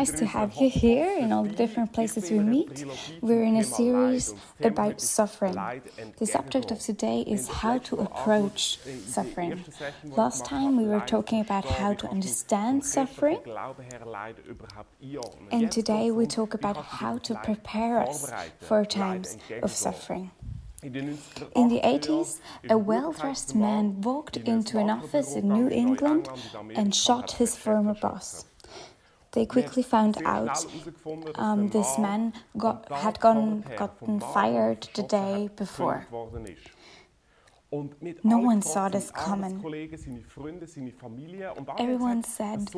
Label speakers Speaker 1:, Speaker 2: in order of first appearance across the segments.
Speaker 1: nice to have you here in all the different places we meet. We're in a series about suffering. The subject of today is how to approach suffering. Last time we were talking about how to understand suffering, and today we talk about how to prepare us for times of suffering. In the 80s, a well dressed man walked into an office in New England and shot his former boss. They quickly found out um, this man got, had gone, gotten fired the day before. No one saw this coming. Everyone said,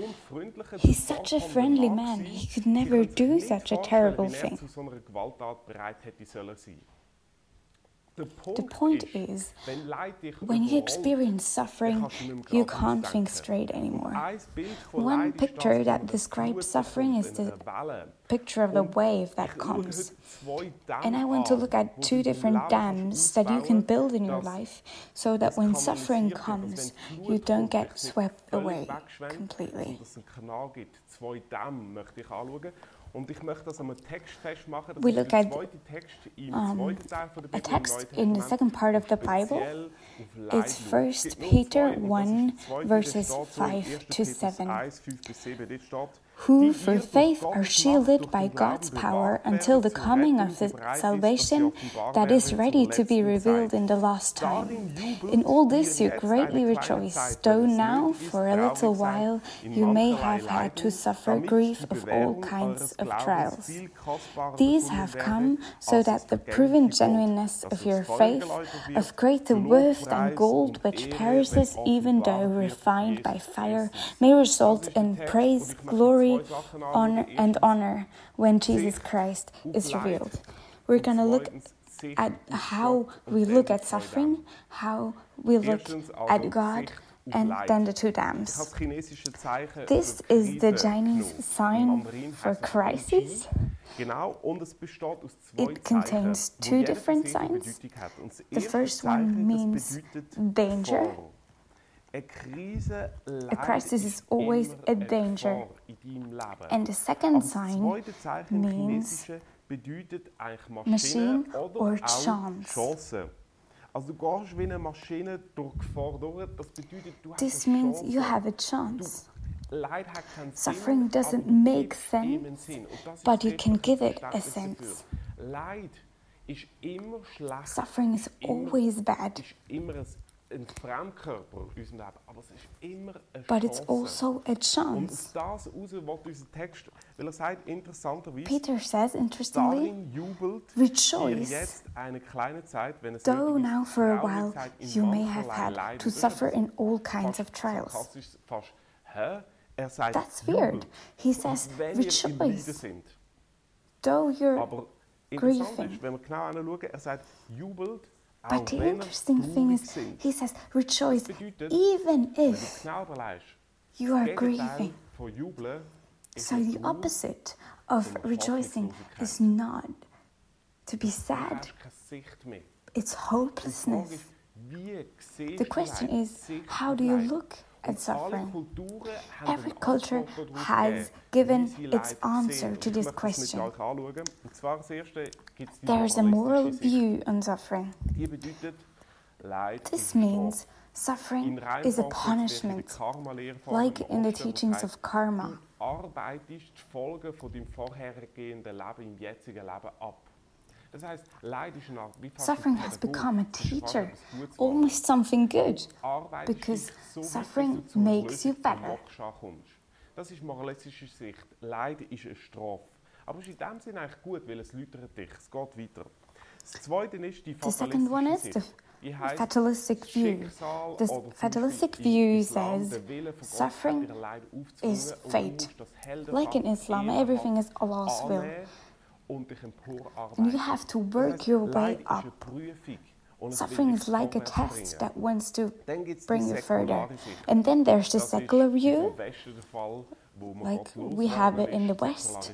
Speaker 1: He's such a friendly man, he could never do such a terrible thing. The point is, when you experience suffering, you can't think straight anymore. One picture that describes suffering is the picture of the wave that comes. And I want to look at two different dams that you can build in your life so that when suffering comes, you don't get swept away completely. We look at um, a text in the second part of the Bible. It's 1 Peter 1, verses 5 to 7 who through faith are shielded by God's power until the coming of the salvation that is ready to be revealed in the last time. In all this you greatly rejoice, though now, for a little while, you may have had to suffer grief of all kinds of trials. These have come so that the proven genuineness of your faith, of greater worth than gold which perishes even though refined by fire, may result in praise, glory, honor, and honor when Jesus Christ is revealed. We're going to look at how we look at suffering, how we look at God, and then the two dams. This is the Chinese sign for crisis. It contains two different signs. The first one means danger. A crisis is always a danger. And the second sign means machine or chance. This means you have a chance. Suffering doesn't make sense, but you can give it a sense. Suffering is always bad. But it's also a chance. Peter says, interestingly, rejoice, though now for a while you may have had to suffer in all kinds of trials. That's weird. He says, rejoice, though you're grieving. But the interesting thing is, he says, rejoice even if you are grieving. So the opposite of rejoicing is not to be sad, it's hopelessness. The question is, how do you look and suffering. Every culture has given its answer to this question. There is a moral view on suffering. This means suffering is a punishment, like in the teachings of karma. Suffering has become a teacher, almost something good, because suffering makes you better. Das ist moralistische Sicht. Leid ist eine Strafe. Aber es ist in dem Sinne eigentlich gut, weil es läutert dich. Es geht weiter. Das zweite ist die fatalistische Sicht. The fatalistic view. The fatalistic view says suffering is fate. Like in Islam, everything is Allah's will. And you have to work your way up. Suffering is like a test that wants to bring you further. And then there's the secular view, like we have it in the West.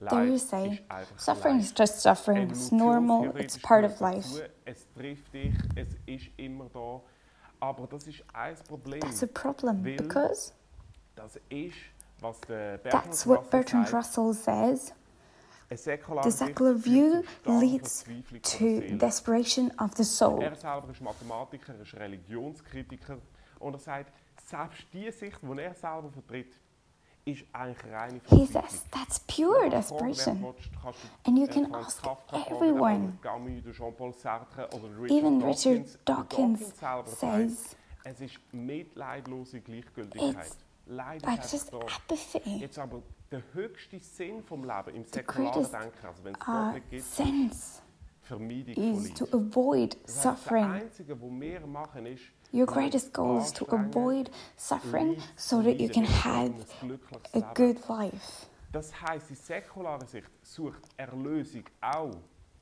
Speaker 1: There you say, suffering is just suffering, it's normal, it's part of life. Aber das ist ein Problem.
Speaker 2: That's a problem because
Speaker 1: das ist, was der
Speaker 2: that's what Bertrand Russell says. The secular view leads to desperation of the soul.
Speaker 1: Selber ist Mathematiker, ist Religionskritiker und er sagt, selbst die Sicht, die er selber vertritt, ist eigentlich reine
Speaker 2: He says that's pure
Speaker 1: Wenn du fragen
Speaker 2: desperation.
Speaker 1: willst, kannst du,
Speaker 2: And you
Speaker 1: äh,
Speaker 2: can ask everyone.
Speaker 1: Albert Camus, der Jean-Paul Sartre oder Richard
Speaker 2: Even
Speaker 1: Dawkins.
Speaker 2: Richard Dawkins says
Speaker 1: sagt, es ist mitleidlose Gleichgültigkeit.
Speaker 2: It's
Speaker 1: Leid
Speaker 2: like
Speaker 1: ist
Speaker 2: apathy.
Speaker 1: Jetzt aber der höchste Sinn vom Leben im säkularen Denken, also wenn es Gott
Speaker 2: Uh,
Speaker 1: nicht gibt,
Speaker 2: sense
Speaker 1: Vermeidung
Speaker 2: is to avoid
Speaker 1: Das heißt, das
Speaker 2: suffering.
Speaker 1: Einzige, was wir machen, ist,
Speaker 2: Your greatest goal is to avoid suffering so that you can have a good life.
Speaker 1: Das heisst, die säkulare Sicht sucht Erlösung auch,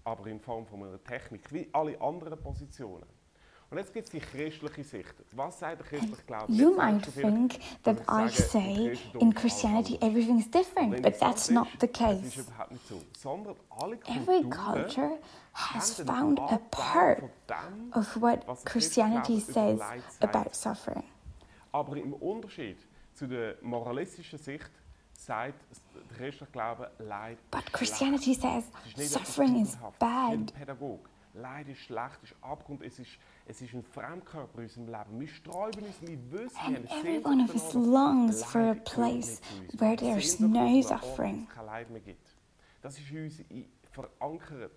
Speaker 1: aber in Form von einer Technik, wie alle anderen Positionen. Und jetzt gibt es die christliche Sicht. Was sagt der christliche Glaube?
Speaker 2: You might
Speaker 1: sagst du vielleicht,
Speaker 2: think that I say in Christianity everything
Speaker 1: is
Speaker 2: different, but that's not the case.
Speaker 1: überhaupt nicht so. Sondern alle
Speaker 2: Every culture has found a part of what Christianity says
Speaker 1: über Leid sagt.
Speaker 2: about suffering.
Speaker 1: Aber im Unterschied zu der moralistischen Sicht sagt der christliche Glaube, Leid
Speaker 2: But Christianity says
Speaker 1: Es ist nicht
Speaker 2: suffering is bad.
Speaker 1: Nicht ein Pädagog. Leid ist schlecht, ist Abgrund, es ist, es ist ein Fremdkörper in unserem Leben. Wir sträuben uns, wir wissen, wir
Speaker 2: And
Speaker 1: haben
Speaker 2: every one of us longs for a place
Speaker 1: nicht zu uns.
Speaker 2: where there's no
Speaker 1: nach einem Ort, wo
Speaker 2: suffering.
Speaker 1: es kein Leid mehr gibt. Das ist in uns verankert.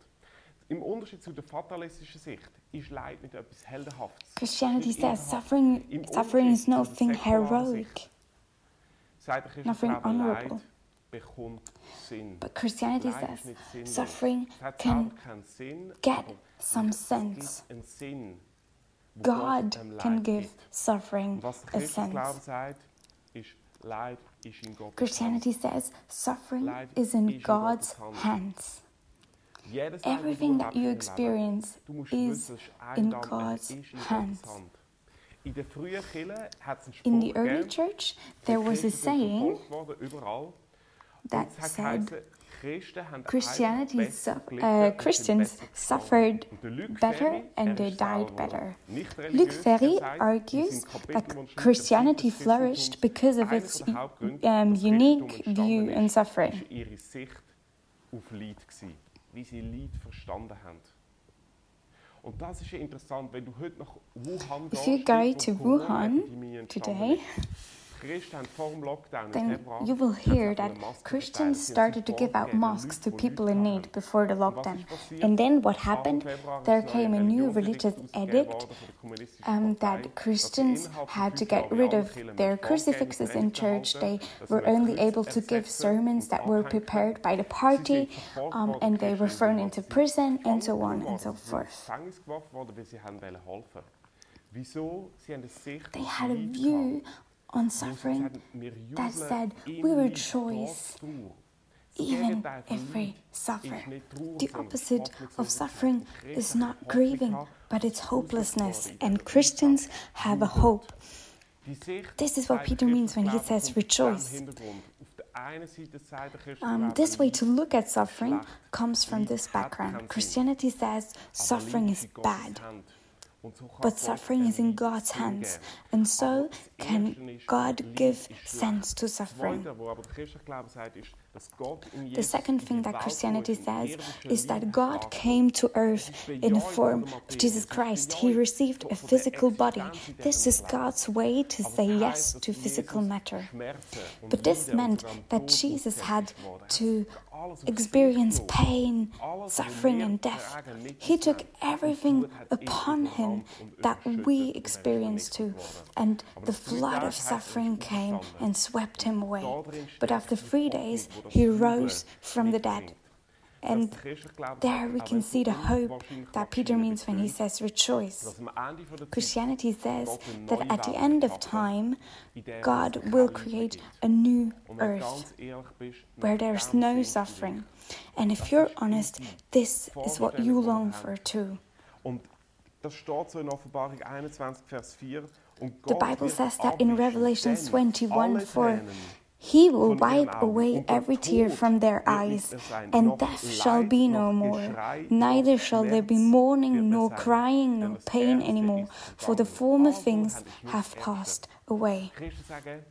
Speaker 1: Im Unterschied zu der fatalistischen Sicht ist Leid nicht etwas Heldenhaftes.
Speaker 2: Christianity says suffering, suffering is nothing heroic.
Speaker 1: Sicht sagt der christliche
Speaker 2: Nothing honorable.
Speaker 1: Leid bekommt Sinn.
Speaker 2: But Christianity says suffering can
Speaker 1: selber keinen Sinn,
Speaker 2: get some sense. God can give suffering
Speaker 1: Und was der
Speaker 2: a sense.
Speaker 1: sagt, ist, Leid ist in Gottes
Speaker 2: Christianity says suffering is in God's hands.
Speaker 1: Jedes Leid, das du
Speaker 2: Everything that you experience is
Speaker 1: wissen, es ist
Speaker 2: in God's
Speaker 1: ist in Gottes
Speaker 2: hands.
Speaker 1: In der frühen Kirche hat es einen Spruch
Speaker 2: In the early church, there was a saying
Speaker 1: verfolgt worden, überall.
Speaker 2: that said
Speaker 1: geheißen, Christen haben
Speaker 2: Christianity uh, Christians suffered
Speaker 1: Und der Luc
Speaker 2: better and they died better. Luc Ferry
Speaker 1: er
Speaker 2: argues that Christianity flourished because of its um, unique view
Speaker 1: on
Speaker 2: suffering.
Speaker 1: ist ihre Sicht auf Leid gewesen, wie sie Leid verstanden haben. Und das ist ja interessant, wenn du heute nach Wuhan
Speaker 2: If you go to Wuhan today,
Speaker 1: ist. Die Christen haben vor dem Lockdown im
Speaker 2: then you will hear that Christians
Speaker 1: verteilt. Sie haben
Speaker 2: started to give out masks to people in need before the lockdown. And then what happened? There came a new religious edict
Speaker 1: worden von der kommunistischen
Speaker 2: um, that Christians had to get rid of their crucifixes in church. They were only able to give sermons that were prepared by the party,
Speaker 1: Sie sind verfolgt
Speaker 2: um, and they were thrown into prison, and so on and so
Speaker 1: worden. Sie sind
Speaker 2: forth.
Speaker 1: ins Gefängnis geworfen worden, weil sie haben helfen wollten. Wieso? Sie haben eine Sicht
Speaker 2: They had a view on suffering that said, we rejoice even if we suffer.
Speaker 1: ist nicht Trauer,
Speaker 2: The opposite of suffering is not grieving, but it's hopelessness, and Christians have a hope. This is what Peter means when he says rejoice.
Speaker 1: diesem Hintergrund. Auf der einen Seite sagt der
Speaker 2: Um, this way to look at suffering comes from this background. Christianity says suffering is bad, but suffering is in God's hands, and so can God give sense to suffering. The second thing that Christianity says is that God came to earth in the form of Jesus Christ. He received a physical body. This is God's way to say yes to physical matter. But this meant that Jesus had to experience pain, suffering, and death. He took everything
Speaker 1: er
Speaker 2: upon him that we
Speaker 1: und er
Speaker 2: experienced too. And the flood of
Speaker 1: er
Speaker 2: suffering came and swept him away. But after three days, he rose from the dead. And
Speaker 1: Dass der christliche Glaube
Speaker 2: there we can see the hope that Peter means when he says rejoice.
Speaker 1: dass am Ende von der Zeit
Speaker 2: Christianity says that at the end of time,
Speaker 1: in der es
Speaker 2: God will create a new
Speaker 1: Und wenn du
Speaker 2: earth
Speaker 1: ganz ehrlich bist, nach
Speaker 2: where there's no
Speaker 1: sehnst du dich.
Speaker 2: suffering. And if you're honest, this is what you long for too.
Speaker 1: Und das steht so in Offenbarung 21, Vers 4. Und
Speaker 2: The Bible says that in Revelation
Speaker 1: denn
Speaker 2: 21, 4,
Speaker 1: Tränen
Speaker 2: He will wipe away every tear from their eyes, and death shall be no more. Neither shall there be mourning, nor crying, nor pain anymore, for the former things have passed away.
Speaker 1: Christen sagen,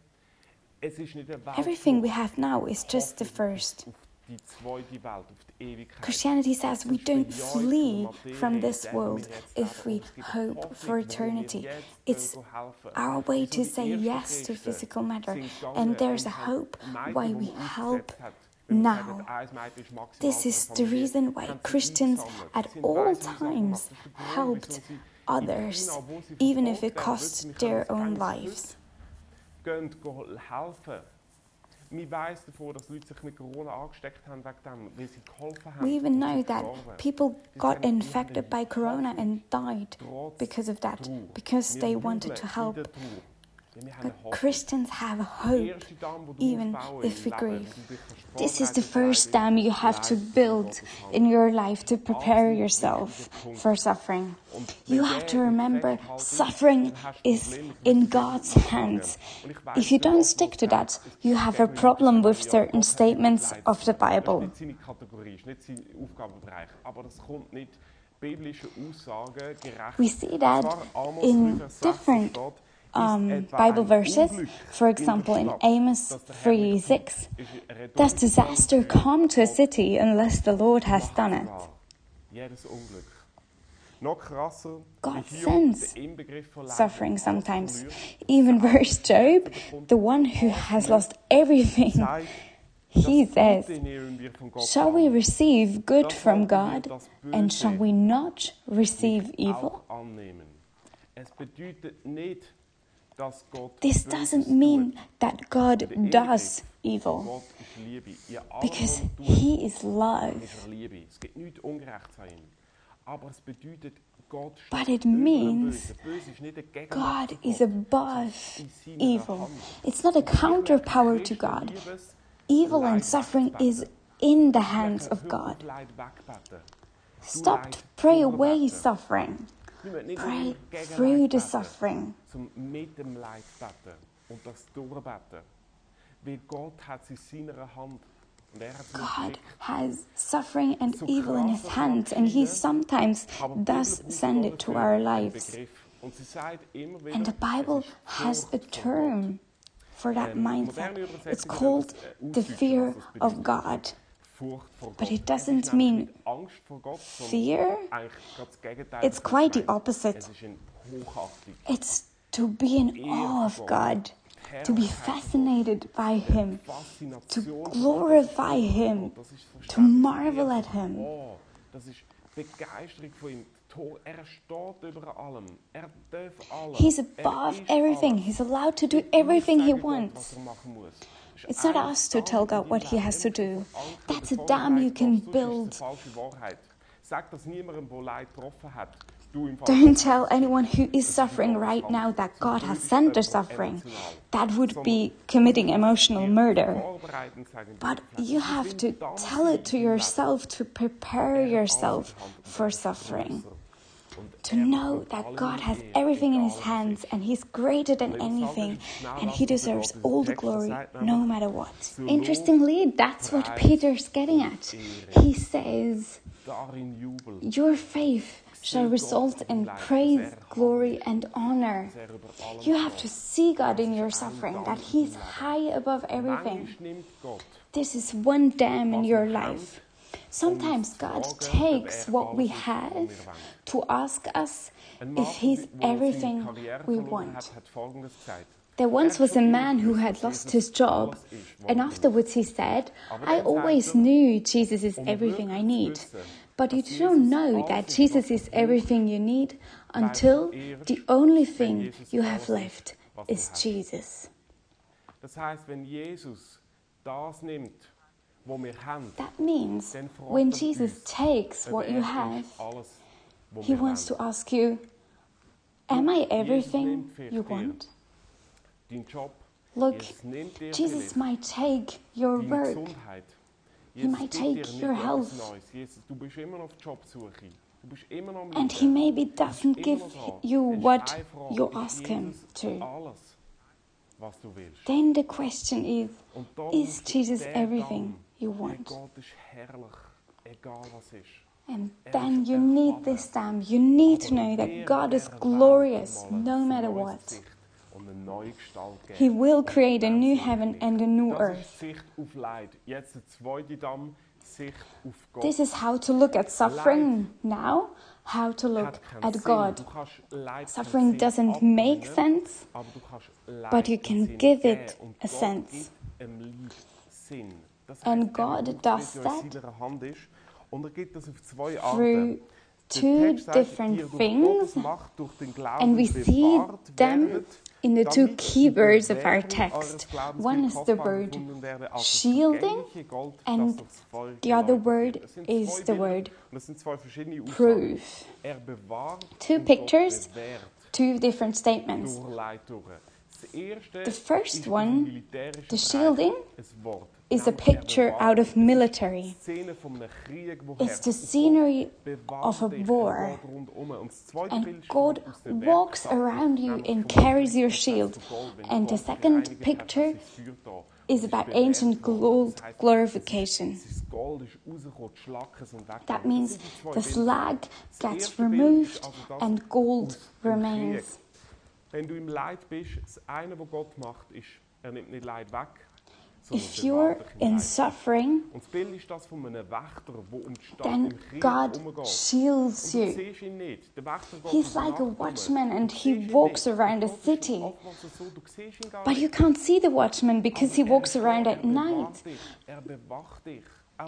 Speaker 1: es ist nicht eine Welt,
Speaker 2: Everything we have now is just the first.
Speaker 1: Auf die zweite Welt, auf die Ewigkeit.
Speaker 2: Christianity says we don't
Speaker 1: Bejahen von der
Speaker 2: flee from this world if we
Speaker 1: leben. Und es gibt eine
Speaker 2: hope for eternity. It's our way to say yes to physical matter, and there's a hope why we help
Speaker 1: ausgesetzt hat, wenn man
Speaker 2: now.
Speaker 1: sagt, ein Mädchen ist maximal
Speaker 2: This is the reason why Christians at all times
Speaker 1: gemacht. Das ist der Grund,
Speaker 2: helped
Speaker 1: wieso sie in
Speaker 2: others,
Speaker 1: China, wo sie
Speaker 2: even if it cost their own lives.
Speaker 1: Gehen, gehen. Wir weiss davon, dass Leute sich mit Corona angesteckt haben wegen dem, weil sie geholfen haben.
Speaker 2: We even
Speaker 1: um
Speaker 2: know that people got
Speaker 1: sagen, wir haben
Speaker 2: infected by corona and died because of that, because they wanted to help.
Speaker 1: Der Trauer, denn wir haben
Speaker 2: But. Christians have a hope.
Speaker 1: erste Dame, die du
Speaker 2: even if we grieve.
Speaker 1: die du dich
Speaker 2: This is the first dam you have to build in your life to prepare yourself for suffering. You have to remember suffering
Speaker 1: dann hast du
Speaker 2: is in God's hands.
Speaker 1: Und ich weiss,
Speaker 2: If you don't stick to that, you have a problem with certain statements of the Bible.
Speaker 1: nicht seine Kategorie, ist nicht sein Aufgabenbereich. Aber das kommt nicht biblische Aussagen gerecht.
Speaker 2: We see that
Speaker 1: Und zwar Amos
Speaker 2: in
Speaker 1: 3, Vers 16
Speaker 2: different um, Bible verses. For example, in Amos
Speaker 1: dass
Speaker 2: 3 6,
Speaker 1: tut? Ist eine Rhetorik
Speaker 2: does disaster come to a city unless the Lord has done it?
Speaker 1: macht Jedes Unglück. Noch krasser,
Speaker 2: God sends
Speaker 1: den Inbegriff von Leid
Speaker 2: Suffering sometimes. Even verse Job, the one who has lost everything, he says,
Speaker 1: Gute nehmen wir von Gott
Speaker 2: Shall we receive good from God, and shall we not receive
Speaker 1: nicht
Speaker 2: evil? This doesn't mean that God does evil,
Speaker 1: Gott ist Liebe. In allem,
Speaker 2: because He is love.
Speaker 1: ist Liebe. Es gibt nichts um Ungerechts an ihm. Aber es bedeutet, Gott steht
Speaker 2: But it means
Speaker 1: Bösen. Böse ist nicht eine Gegenwart
Speaker 2: God is above evil. It's not a counterpower to God. Evil and suffering is in the hands of God. Stop to pray away suffering. Pray through the suffering.
Speaker 1: Zum mit dem Leid beten und das durchbeten. Weil Gott hat es in seiner Hand. Und er hat es mir
Speaker 2: God has suffering and evil in His hands, and He sometimes does send it to our lives.
Speaker 1: Begriff. Und sie sagt immer wieder,
Speaker 2: And the Bible has a term for that mindset. It's called
Speaker 1: äh,
Speaker 2: the fear of. God. But it doesn't mean
Speaker 1: nicht Angst vor Gott, sondern
Speaker 2: fear.
Speaker 1: eigentlich gerade das Gegenteil.
Speaker 2: It's quite the opposite.
Speaker 1: Es ist eine Hochachtung.
Speaker 2: It's to be in awe of God, to be fascinated by Him, to glorify Him,
Speaker 1: das
Speaker 2: to marvel at Him.
Speaker 1: Oh, das ist Begeisterung von ihm. Tor- Er steht über allem. Er.
Speaker 2: He's
Speaker 1: Er
Speaker 2: above everything. He's allowed to do everything He wants. It's not us to tell God what He has to do. That's a dam you can build. Don't tell anyone who is suffering right now that God has sent the suffering. That would be committing emotional murder. But you have to tell it to yourself to prepare yourself for
Speaker 1: er
Speaker 2: suffering. To know that God has everything in His hands and He's greater than
Speaker 1: Und im Psalm
Speaker 2: anything
Speaker 1: ist es genau
Speaker 2: and He deserves all the glory no matter what. Interestingly, that's what Peter's getting at. He says, Your faith shall result in praise, glory, and honor.
Speaker 1: dass über allem
Speaker 2: You have to see God in your suffering, that He's high above everything.
Speaker 1: Manchmal nimmt Gott
Speaker 2: This is one dam in your life. Sometimes God takes what we have to ask us if He's everything we want. There once was a man who had lost his job, and
Speaker 1: er
Speaker 2: afterwards he said, I always knew Jesus is everything I need. But you don't know that Jesus is everything you need until the only thing you have left is. Jesus.
Speaker 1: Jesus
Speaker 2: That means when Jesus takes what you have, he wants to ask you, Am I everything you want? Look,
Speaker 1: Jesus nimmt dir
Speaker 2: Jesus
Speaker 1: vielleicht
Speaker 2: might take your work. He might take your health.
Speaker 1: Neues. Jesus, du bist immer noch auf Jobsuche. Du bist immer noch am
Speaker 2: And he maybe doesn't give you what you ask him to.
Speaker 1: Alles. was du willst.
Speaker 2: then the question is Is Jesus everything you want?
Speaker 1: Gott ist herrlich, egal was ist.
Speaker 2: And then you need this time. You need to know that God is glorious no matter what.
Speaker 1: Und eine neue Gestalt geben.
Speaker 2: He will create a new heaven and a new earth.
Speaker 1: ist Sicht auf Leid. Jetzt der zweite Damm, Sicht auf Gott.
Speaker 2: This is how to look at suffering now, how to look at God.
Speaker 1: Du kannst Leid
Speaker 2: Suffering doesn't make sense,
Speaker 1: aber du kannst Leid
Speaker 2: but you can give it a sense.
Speaker 1: Gibt einem Leid Sinn. Das
Speaker 2: And God does that
Speaker 1: in seiner Hand ist. Und er gibt das auf zwei
Speaker 2: through two different things,
Speaker 1: Gottes Macht durch den Glauben
Speaker 2: and we see them in the two key words of our text. One is the word
Speaker 1: gefunden werde als das
Speaker 2: shielding,
Speaker 1: vergängliche Gold, das
Speaker 2: and the other word
Speaker 1: wird. Das sind
Speaker 2: is the word
Speaker 1: und das sind zwei verschiedene Aussagen.
Speaker 2: proof.
Speaker 1: Er
Speaker 2: Two pictures, Two different statements.
Speaker 1: durch Leid durch. Das erste
Speaker 2: The first one, the shielding. Is a picture out of military. It's the scenery of a war. And God walks around you and carries your shield. And the second picture is about ancient gold glorification. That means the slag gets removed and gold remains.
Speaker 1: Wenn du im Leid bist, das eine, was Gott macht, ist, er nimmt nicht Leid weg,
Speaker 2: If you're in suffering,
Speaker 1: Und das Bild ist das von einem Wächter, der um die Stadt
Speaker 2: then God shields you.
Speaker 1: siehst ihn nicht. Der Wächter geht
Speaker 2: He's like a
Speaker 1: um.
Speaker 2: watchman and he walks around
Speaker 1: Und
Speaker 2: a city.
Speaker 1: oftmals so, du siehst ihn gar
Speaker 2: But you can't see the watchman because he
Speaker 1: er
Speaker 2: walks around at
Speaker 1: er
Speaker 2: night.
Speaker 1: Er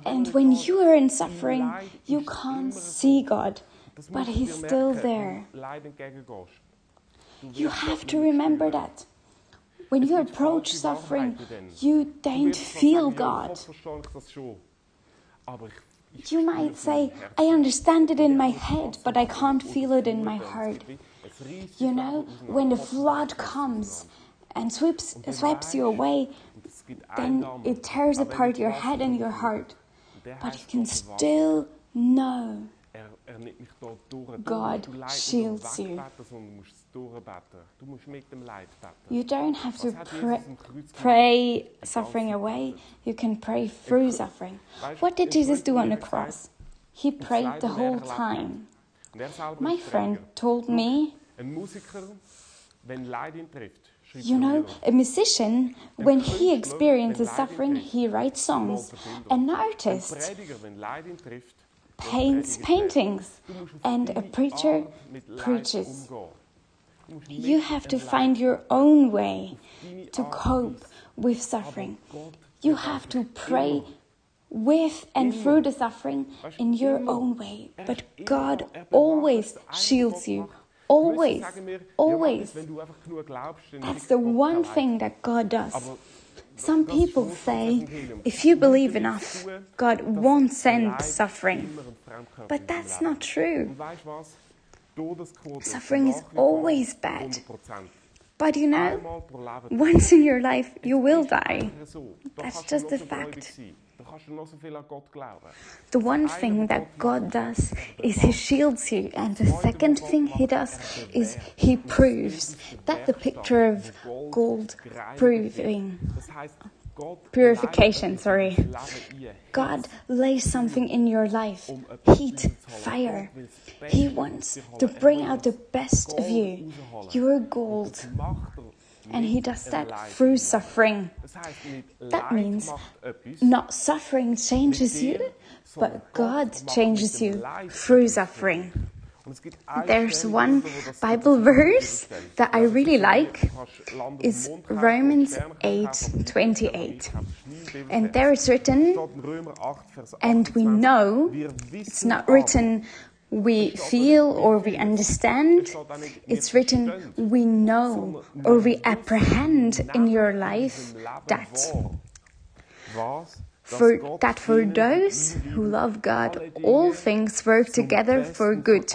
Speaker 2: And when you are in suffering, you can't see. God, but He's still there.
Speaker 1: wenn du Leid entgegengehst. Du
Speaker 2: You have to remember that. When you approach suffering, you don't feel
Speaker 1: sagen, ja, im
Speaker 2: God.
Speaker 1: Kopf verstehe ich das schon. Aber ich, ich
Speaker 2: You might say, I understand it in my
Speaker 1: Und ich habe
Speaker 2: head, but I can't feel it in my
Speaker 1: Flut und es
Speaker 2: heart.
Speaker 1: gibt wie- es reißt
Speaker 2: You know, when the flood comes and sweeps, sweeps you away,
Speaker 1: und es gibt
Speaker 2: then it tears apart your head and your heart. But you can still know
Speaker 1: Nimmt mich da durch.
Speaker 2: God shields you.
Speaker 1: nur du musst. Du musst mit dem Leid.
Speaker 2: You don't have to pray,
Speaker 1: am Kreuz gemacht?
Speaker 2: pray suffering away. You can pray through suffering. What did Jesus do on the cross? He prayed the whole time.
Speaker 1: er
Speaker 2: My friend told me,
Speaker 1: Ein Musiker, wenn Leid ihn trifft, schreibt
Speaker 2: you
Speaker 1: er
Speaker 2: know, a musician, when he experiences suffering, he writes songs. An artist Paints paintings. And a preacher preaches. You have to find your own way to cope with suffering. You have to pray with and through the suffering in your own way. But God always shields you. Always. Always. That's the one thing that God does. Some people say, if you believe enough, God won't send suffering. But that's not true. Suffering is always bad.
Speaker 1: 100%.
Speaker 2: But you know, once in your life, you will die. That's just a fact.
Speaker 1: Sein. Da kannst du noch so viel an Gott glauben.
Speaker 2: The one thing that God does is He shields you, and the second thing He does is He proves. That the picture of gold proving.
Speaker 1: Das heißt, Gott
Speaker 2: Purification, sorry.
Speaker 1: das Leben ein.
Speaker 2: God lays something in your life heat, fire.
Speaker 1: Gott will das Beste
Speaker 2: He wants to bring out the best of you.
Speaker 1: your
Speaker 2: gold. And He does that through suffering.
Speaker 1: Das heißt, mit
Speaker 2: That means. Not suffering changes you, but God changes you through suffering.
Speaker 1: Und es gibt eine
Speaker 2: There's one
Speaker 1: in der Bibel, wo das
Speaker 2: Bible verse that I really like
Speaker 1: kannst Land und
Speaker 2: is Romans
Speaker 1: Sterne kaufen,
Speaker 2: 8,
Speaker 1: aber die Bibel
Speaker 2: 28.
Speaker 1: ich habe nie Bibelvers.
Speaker 2: And there it's written,
Speaker 1: steht in Römer 8, Vers
Speaker 2: and we know, it's not written we feel or we understand, it's written we know or we apprehend in your life that for that for those who love God, all things work together for good,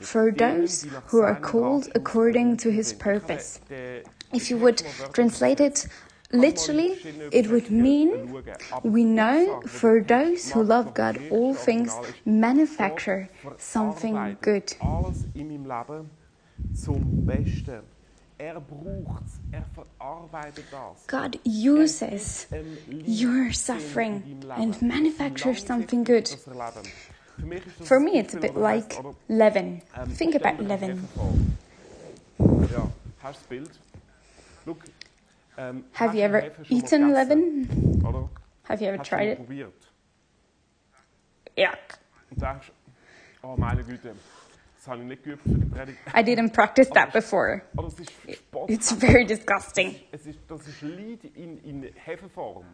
Speaker 2: for those who are called according to his purpose. If you would translate it literally, it would mean we know for those who love God, all things manufacture something good.
Speaker 1: Alles in meinem Leben zum Besten. Er er.
Speaker 2: God uses your suffering and manufactures something good.
Speaker 1: das Erleben. Für mich ist das
Speaker 2: For me, it's a bit like leaven. Think about leaven. Have you ever
Speaker 1: Hefe schon mal
Speaker 2: eaten
Speaker 1: gegessen?
Speaker 2: leaven?
Speaker 1: Oder?
Speaker 2: Have you ever
Speaker 1: Hast du schon mal
Speaker 2: tried it?
Speaker 1: probiert?
Speaker 2: Yuck.
Speaker 1: Oh meine Güte, das habe ich nicht geübt für die Predigt.
Speaker 2: I didn't practice that oh, before.
Speaker 1: Oh, oder es ist Spott.
Speaker 2: It's very disgusting.
Speaker 1: Es ist, das ist Leid in, in Hefeform.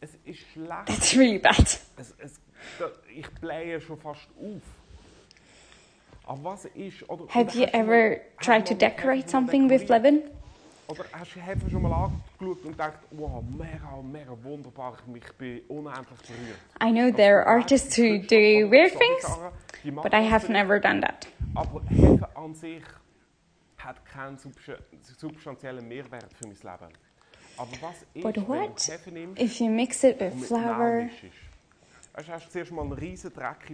Speaker 1: Es ist schlecht.
Speaker 2: That's really bad.
Speaker 1: Es, es, da, ich blähe schon fast auf. Aber was ist... Oder,
Speaker 2: Have you ever tried to decorate something with
Speaker 1: dekoriert?
Speaker 2: leaven?
Speaker 1: Oder hast du Hefe schon mal angeschaut und gedacht, wow, mega, mega wunderbar, ich bin unendlich berührt.
Speaker 2: I know there are artists who do weird things, but I have never done that.
Speaker 1: Aber an sich hat keinen substanziellen Mehrwert für mein Leben. Aber was ist,
Speaker 2: But
Speaker 1: wenn du
Speaker 2: what
Speaker 1: Hefe nimmst
Speaker 2: if you mix it with
Speaker 1: und mit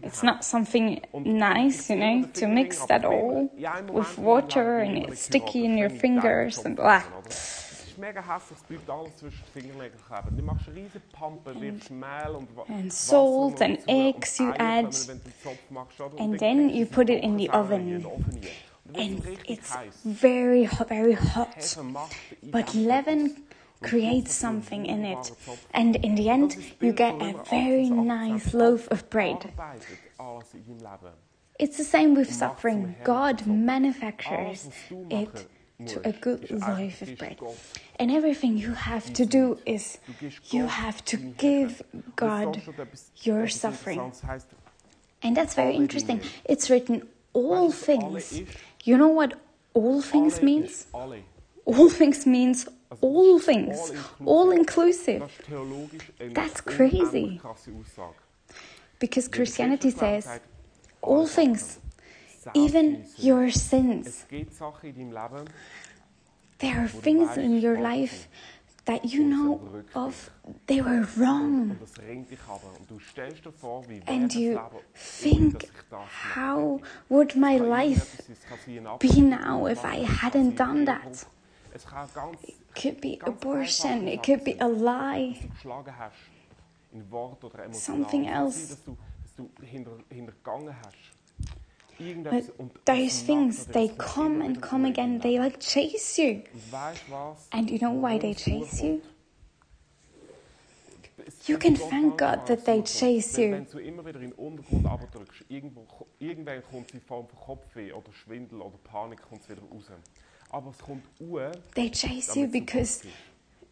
Speaker 2: It's not something nice, you know, to mix that all with water and it's sticky in your fingers and blah.
Speaker 1: Es ist mega hässlich, es bleibt alles zwischen den Fingernägeln kleben. Du machst riesen Pampen, wirfst Mehl und, Wa-
Speaker 2: and salt and eggs you add.
Speaker 1: kommen, wenn du einen Zopf machst, oder? Und
Speaker 2: And then you put it in the oven.
Speaker 1: in den Ofen rein. Und dann
Speaker 2: And
Speaker 1: wird es richtig
Speaker 2: it's very, very hot.
Speaker 1: Hefe macht in
Speaker 2: But leaven creates something in it. And in the end, you get a very nice loaf of bread. It's the same with suffering. God manufactures it to a good loaf of bread. And everything you have to do is you have to give God your suffering. And that's very interesting. It's written all things. You know what all things means? All things means all things. All inclusive.
Speaker 1: Das ist theologisch eine
Speaker 2: That's crazy. Because Christianity says all things, even your sins.
Speaker 1: Es gibt Sachen in deinem Leben,
Speaker 2: There are things in your life that you know of they were wrong.
Speaker 1: und das rennt dich aber. Und du stellst dir vor, wie wäre
Speaker 2: And you think,
Speaker 1: dass ich das mache.
Speaker 2: how would my life
Speaker 1: irgendetwas sein, es kann sein ein
Speaker 2: be now if I hadn't done that?
Speaker 1: Es
Speaker 2: Could be abortion, it could be a lie.
Speaker 1: dass du geschlagen hast, in Wort oder emotional.
Speaker 2: Something else.
Speaker 1: sein, dass du, dass du hinter, hintergangen hast.
Speaker 2: But those things, they come and come again. They like chase you.
Speaker 1: Und weißt du was?
Speaker 2: And you know why they
Speaker 1: Worum es
Speaker 2: chase you?
Speaker 1: durchkommt? Es
Speaker 2: You
Speaker 1: ist
Speaker 2: can
Speaker 1: Gott
Speaker 2: thank God
Speaker 1: dankbar,
Speaker 2: that they
Speaker 1: dass du
Speaker 2: chase
Speaker 1: wenn,
Speaker 2: you.
Speaker 1: Wenn du immer wieder in den Untergrund abdrückst, irgendwo, ko- irgendwann kommt es in Form von Kopfweh oder Schwindel oder Panik kommt es wieder raus. Aber es kommt uhr,
Speaker 2: They chase you because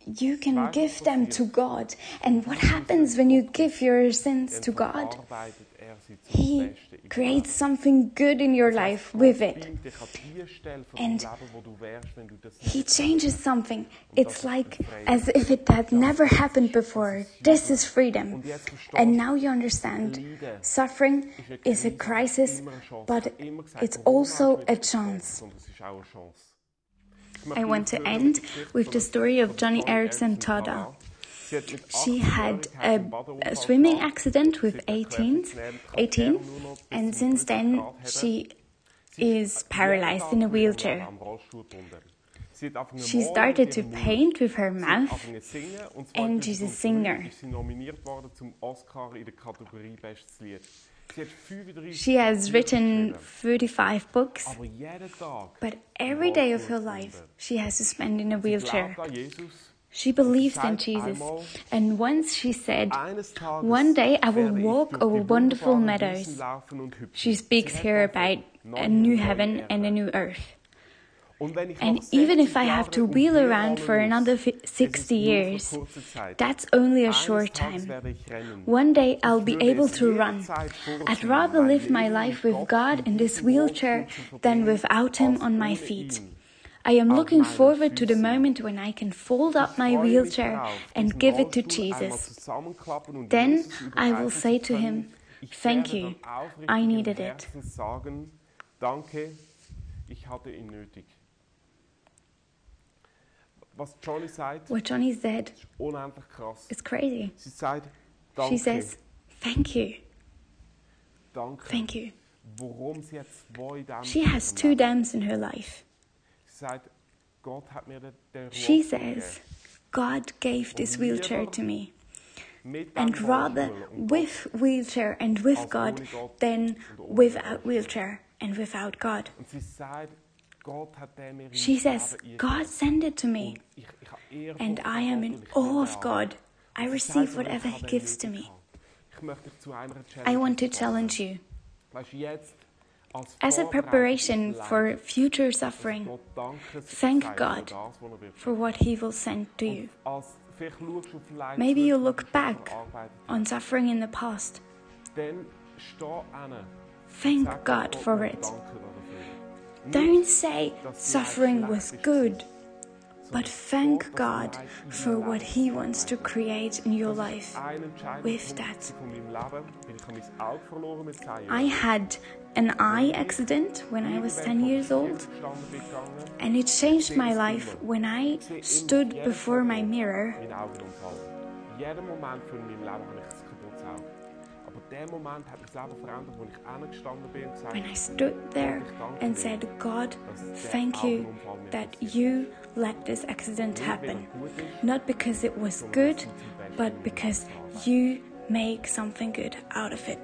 Speaker 2: you can give them to God. And what happens when you give your sins to God?
Speaker 1: er
Speaker 2: He
Speaker 1: Besten in deinem
Speaker 2: creates something good in your life with it.
Speaker 1: beamt dich an die Stelle von
Speaker 2: And
Speaker 1: deinem Leben, wo du wärst, wenn du das
Speaker 2: He changes something. It's like as if it had never happened before. This is freedom.
Speaker 1: Und jetzt verstehst
Speaker 2: And now you understand suffering is a crisis,
Speaker 1: immer eine Chance.
Speaker 2: but
Speaker 1: Ich habe immer gesagt,
Speaker 2: it's also a chance. I want to end
Speaker 1: mit der Geschichte
Speaker 2: with the story of
Speaker 1: Joni
Speaker 2: Eareckson
Speaker 1: Tada.
Speaker 2: Tada.
Speaker 1: Sie hat mit
Speaker 2: She had a, a swimming accident with
Speaker 1: Sie hat eine
Speaker 2: 18,
Speaker 1: Krebs gelernt, kann
Speaker 2: 18
Speaker 1: er nur noch bis
Speaker 2: and since then
Speaker 1: 30 Grad haben.
Speaker 2: she is paralyzed in a
Speaker 1: mit ihrem Leben
Speaker 2: wheelchair.
Speaker 1: am Rollstuhl gebunden. Sie hat angefangen,
Speaker 2: She started to paint with her mouth.
Speaker 1: angefangen zu singen und zwar
Speaker 2: and she's a singer.
Speaker 1: Ist sie nominiert worden zum Oscar in der Kategorie Bestes Lied. Sie hat 35
Speaker 2: She has written 35 books, but every day of her life she has to spend in a wheelchair. She believes in Jesus. And once she said, One day I will walk over wonderful meadows. She speaks here about a new heaven and a new earth.
Speaker 1: Und wenn ich
Speaker 2: And even if I have to wheel around for another fi-
Speaker 1: es ist
Speaker 2: 60 years, that's only a short time.
Speaker 1: werde ich rennen.
Speaker 2: One day I'll be able to run. I'd rather live my life with God
Speaker 1: in
Speaker 2: this wheelchair than without Him on my feet. I am looking forward to the moment when I can fold up my
Speaker 1: Ich freue mich
Speaker 2: wheelchair and give it to Jesus. Then I will say to him, "Thank you. I needed it."
Speaker 1: Herzen sagen, danke, ich hatte ihn nötig. Was Joni sagt,
Speaker 2: What Joni said
Speaker 1: ist unendlich krass.
Speaker 2: is crazy.
Speaker 1: Sie sagt, danke,
Speaker 2: She says, Thank you,
Speaker 1: danke.
Speaker 2: thank you.
Speaker 1: Warum sie jetzt zwei
Speaker 2: She has two dams in her life.
Speaker 1: Sie sagt, Gott hat mir den, den
Speaker 2: She says, God gave this wheelchair to me.
Speaker 1: gegeben. Mit dem
Speaker 2: And rather with wheelchair and with God than without wheelchair and without God.
Speaker 1: Und sie sagt, Gott hat den mir in
Speaker 2: She says, God sent it to me,
Speaker 1: Und ich, ich habe Ehrfurcht
Speaker 2: and I am in awe of. God. I receive whatever He gives to me.
Speaker 1: nötig gehabt. Ich möchte dich zu einer
Speaker 2: I want to challenge you.
Speaker 1: Weißt du, jetzt als
Speaker 2: As a preparation for future suffering, thank God
Speaker 1: er
Speaker 2: for what He will send to you.
Speaker 1: Und als, vielleicht schaust du auf Leid
Speaker 2: Maybe you look back on suffering in the past.
Speaker 1: hast. Dann steh hin.
Speaker 2: Thank God for it. Don't say suffering was good, but thank God for what He wants to create in your life. with that.
Speaker 1: von meinem Leben, weil ich habe mein Auge verloren mit 10
Speaker 2: I had an eye accident when I was 10 years old, and it changed my life when I stood before my mirror when I stood there and said, God, thank you that you let this accident happen. Not because it was good, but because you make something good out of it.